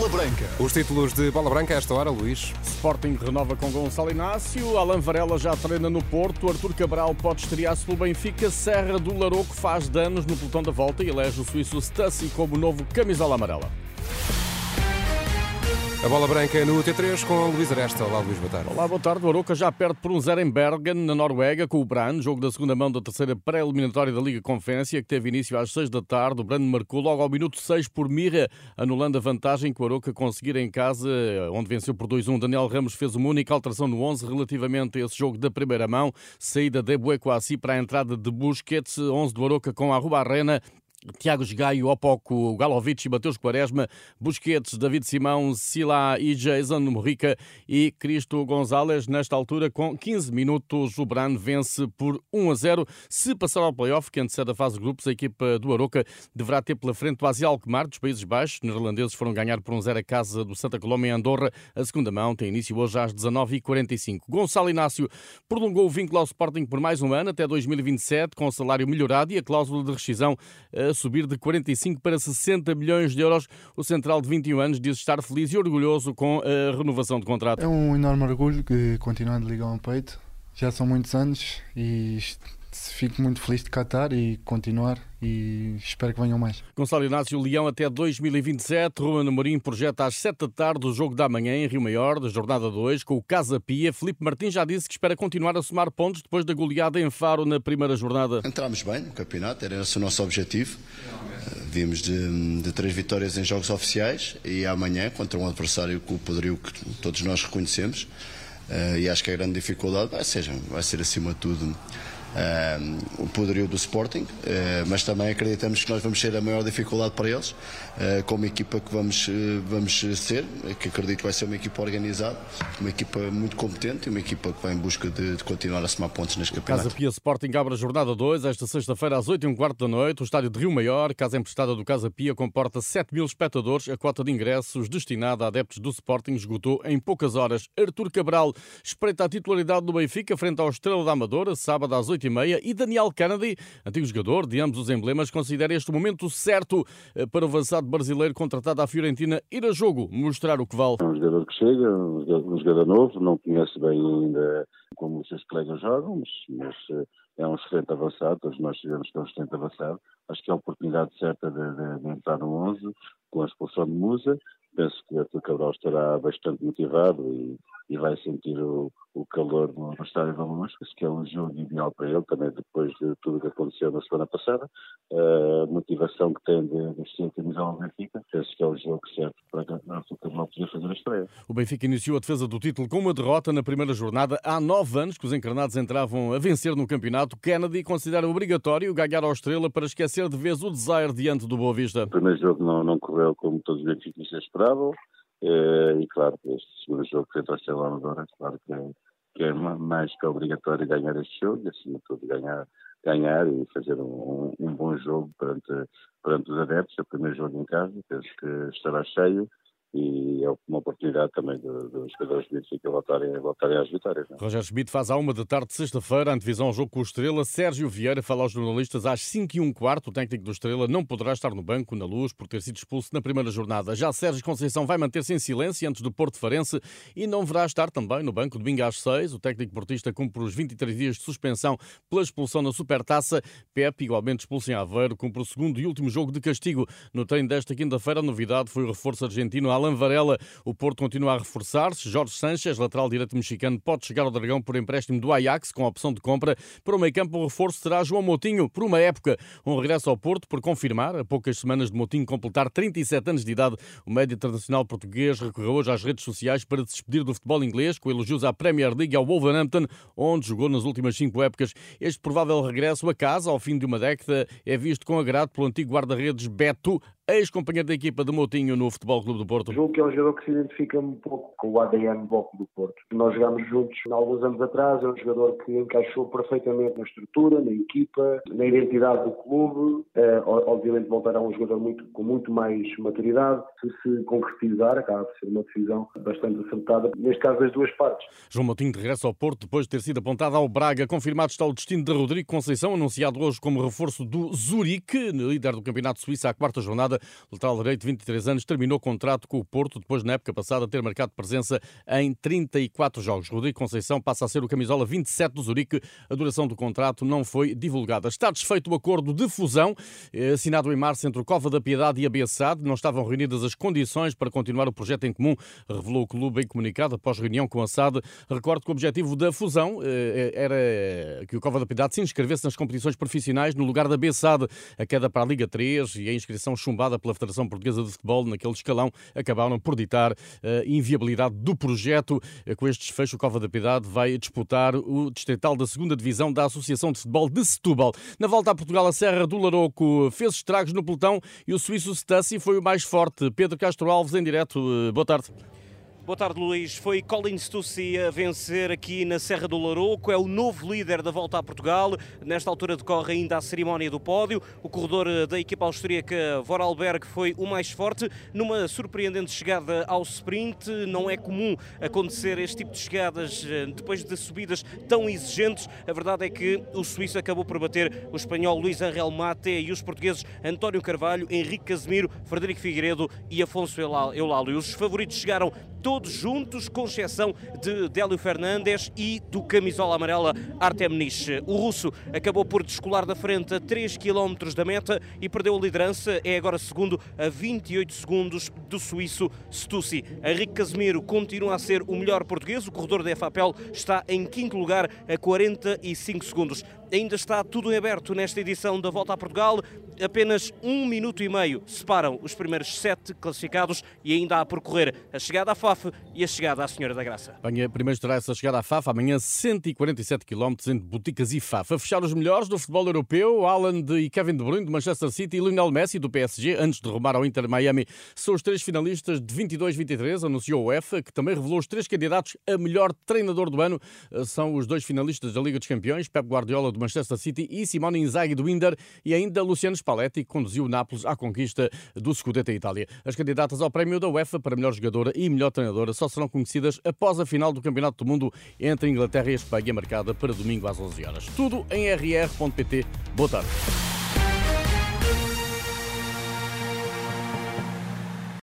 Bola Branca. Os títulos de Bola Branca a esta hora, Luís. Sporting renova com Gonçalo Inácio, Alan Varela já treina no Porto, Artur Cabral pode estrear-se pelo Benfica, Serra do Laroco faz danos no pelotão da volta e elege o suíço Stassi como novo camisola amarela. A bola branca no T3 com Luís Aresta. Olá, Luís, boa tarde. Olá, boa tarde. O Aroca já perde por um zero em Bergen, na Noruega, com o Brann, jogo da segunda mão da terceira pré-eliminatória da Liga Conferência, que teve início às seis da tarde. O Brann marcou logo ao minuto 6 por Mirra, anulando a vantagem que o Aroca conseguira em casa, onde venceu por 2-1. Daniel Ramos fez uma única alteração no 11 relativamente a esse jogo da primeira mão. Saída de Buecoassi para a entrada de Busquets, 11 do Aroca com a Ruba Arena Tiago Gaio, Opoco, Galovic Mateus Quaresma, Busquets, David Simão, Sila e Jason Morrica e Cristo Gonzalez. Nesta altura, com 15 minutos, o Bran vence por 1 a 0. Se passar ao playoff, que antecede a fase de grupos, a equipa do Aroca deverá ter pela frente o Asi Alkmaar dos Países Baixos. Os neerlandeses foram ganhar por 1 0 a casa do Santa Coloma em Andorra. A segunda mão tem início hoje às 19h45. Gonçalo Inácio prolongou o vínculo ao Sporting por mais um ano, até 2027, com o salário melhorado e a cláusula de rescisão eh, a subir de 45 para 60 milhões de euros. O central de 21 anos diz estar feliz e orgulhoso com a renovação de contrato. É um enorme orgulho que continuar de ligar um peito. Já são muitos anos e fico muito feliz de cá estar e continuar e espero que venham mais. Gonçalo Inácio Leão até 2027. Ruben Amorim projeta às 7 da tarde o jogo da manhã em Rio Maior, da jornada 2, com o Casa Pia. Felipe Martins já disse que espera continuar a somar pontos depois da goleada em Faro na primeira jornada. Entramos bem no campeonato, era esse o nosso objetivo. Vimos de, de, três vitórias em jogos oficiais e amanhã contra um adversário com o poderio que todos nós reconhecemos. Uh, e acho que a grande dificuldade vai ser, vai ser acima de tudo o poderio do Sporting, eh, mas também acreditamos que nós vamos ser a maior dificuldade para eles, eh, como equipa que vamos, eh, vamos ser, que acredito que vai ser uma equipa organizada, uma equipa muito competente e uma equipa que vai em busca de, de continuar a somar pontos neste campeonato. Casa Pia Sporting abre a jornada 2, esta sexta-feira às 8 h quarto da noite, o estádio de Rio Maior, casa emprestada do Casa Pia, comporta 7 mil espectadores, a cota de ingressos destinada a adeptos do Sporting esgotou em poucas horas. Artur Cabral espreita a titularidade do Benfica frente ao Estrela da Amadora, sábado às 8 8 e Daniel Kennedy, antigo jogador de ambos os emblemas, considera este momento certo eh, para o avançado brasileiro contratado à Fiorentina ir a jogo, mostrar o que vale. É um jogador que chega, um jogador novo, não conhece bem ainda como os seus colegas jogam, mas, mas eh, é um excelente avançado, todos nós sabemos que é um excelente avançado. Acho que é a oportunidade certa de, de, de entrar no 11, com a expulsão de Musa. Penso que o Cabral estará bastante motivado e, e vai sentir o, o calor no, no estádio da Luz, que é um jogo ideal para ele, também depois de tudo o que aconteceu na semana passada. A motivação que tem de vestir a camisola do Benfica, penso que é o jogo certo para que o Cabral poder fazer a estreia. O Benfica iniciou a defesa do título com uma derrota na primeira jornada. Há nove anos que os encarnados entravam a vencer no campeonato. Kennedy considera obrigatório ganhar ao Estrela para esquecer de vez o desire diante do Boa Vista. O primeiro jogo não, não correu como todos os benfiquistas esperavam. Eh, e claro, este segundo jogo frente ao Estrela Amadora, claro que é, que é mais que obrigatório ganhar este jogo e acima de tudo ganhar, ganhar e fazer um, um bom jogo perante, perante os adeptos. É o primeiro jogo em casa, penso que estará cheio e é uma oportunidade também dos do jogadores de Benfica voltarem, voltarem às vitórias. Não? É? Roger Schmidt faz à uma da tarde de sexta-feira, antevisão ao jogo com o Estrela. Sérgio Vieira fala aos jornalistas às 5 e um quarto. O técnico do Estrela não poderá estar no banco, na luz, por ter sido expulso na primeira jornada. Já Sérgio Conceição vai manter-se em silêncio antes do Porto Farense e não verá estar também no banco domingo às 6. O técnico portista cumpre os 23 dias de suspensão pela expulsão na Supertaça. Pepe, igualmente expulso em Aveiro, cumpre o segundo e último jogo de castigo. No treino desta quinta-feira, a novidade foi o reforço argentino Alan Varela. O Porto continua a reforçar-se. Jorge Sanches, lateral direito mexicano, pode chegar ao Dragão por empréstimo do Ajax com a opção de compra. Para o meio campo, o reforço será João Moutinho, por uma época. Um regresso ao Porto por confirmar, a poucas semanas de Moutinho completar 37 anos de idade. O médio internacional português recorreu hoje às redes sociais para despedir do futebol inglês, com elogios à Premier League e ao Wolverhampton, onde jogou nas últimas cinco épocas. Este provável regresso a casa, ao fim de uma década, é visto com agrado pelo antigo guarda-redes Beto, ex-companheiro da equipa de Moutinho no Futebol Clube do Porto. Julgo que é um jogador que se identifica um pouco com o ADN do do Porto. Nós jogámos juntos há alguns anos atrás, é um jogador que encaixou perfeitamente na estrutura, na equipa, na identidade do clube. É, obviamente voltará um jogador muito, com muito mais maturidade. Se se concretizar, acaba por ser uma decisão bastante acertada, neste caso das duas partes. João Moutinho de regresso ao Porto depois de ter sido apontado ao Braga. Confirmado está o destino de Rodrigo Conceição, anunciado hoje como reforço do Zurique, líder do Campeonato Suíço à quarta jornada. O lateral direito, 23 anos, terminou o contrato com o Porto, depois na época passada ter marcado presença em 34 jogos. Rodrigo Conceição passa a ser o camisola 27 do Zurique. A duração do contrato não foi divulgada. Está desfeito o acordo de fusão, eh, assinado em março entre o Cova da Piedade e a BSAD. Não estavam reunidas as condições para continuar o projeto em comum, revelou o clube em comunicado após reunião com a SAD. Recordo que o objetivo da fusão eh, era que o Cova da Piedade se inscrevesse nas competições profissionais no lugar da BSAD. A queda para a Liga 3 e a inscrição chumbada pela Federação Portuguesa de Futebol naquele escalão acabaram por ditar a eh, inviabilidade do projeto. Com este desfecho, o Cova da Piedade vai disputar o distrital da segunda divisão da Associação de Futebol de Setúbal. Na volta a Portugal, a Serra do Laroco fez estragos no pelotão e o suíço Stassi foi o mais forte. Pedro Castro Alves, em direto. Eh, boa tarde. Boa tarde, Luís. Foi Colin Stussi a vencer aqui na Serra do Larouco. É o novo líder da volta a Portugal. Nesta altura decorre ainda a cerimónia do pódio. O corredor da equipa austríaca Vorarlberg foi o mais forte. Numa surpreendente chegada ao sprint. Não é comum acontecer este tipo de chegadas eh, depois de subidas tão exigentes. A verdade é que o suíço acabou por bater o espanhol Luís Angel Mate e os portugueses António Carvalho, Henrique Casemiro, Frederico Figueiredo e Afonso Eulálio. Os favoritos chegaram todos juntos, com exceção de Délio Fernandes e do camisola amarela Artem Nish. O russo acabou por descolar da frente a 3 km da meta e perdeu a liderança, é agora segundo a 28 segundos do suíço Stussi. Henrique Casemiro continua a ser o melhor português, o corredor da FAPEL está em quinto lugar a 45 segundos. Ainda está tudo em aberto nesta edição da Volta a Portugal. Apenas um minuto e meio separam os primeiros sete classificados e ainda há a percorrer a chegada à FAF e a chegada à Senhora da Graça. Amanhã, primeiro estará essa chegada à FAF, amanhã 147 km entre Boticas e FAF. A fechar os melhores do futebol europeu, Alan e Kevin De Bruyne do Manchester City e Lionel Messi do PSG, antes de rumar ao Inter Miami, são os três finalistas de 22-23, anunciou o UEFA, que também revelou os três candidatos a melhor treinador do ano. São os dois finalistas da Liga dos Campeões, Pep Guardiola do Manchester City e Simone Inzaghi do Inter e ainda Luciano Spalletti, que conduziu o Nápoles à conquista do Scudetto em Itália. As candidatas ao prémio da UEFA para melhor jogadora e melhor treinadora só serão conhecidas após a final do Campeonato do Mundo entre Inglaterra e Espanha, marcada para domingo às 11 horas. Tudo em rr.pt. Boa tarde.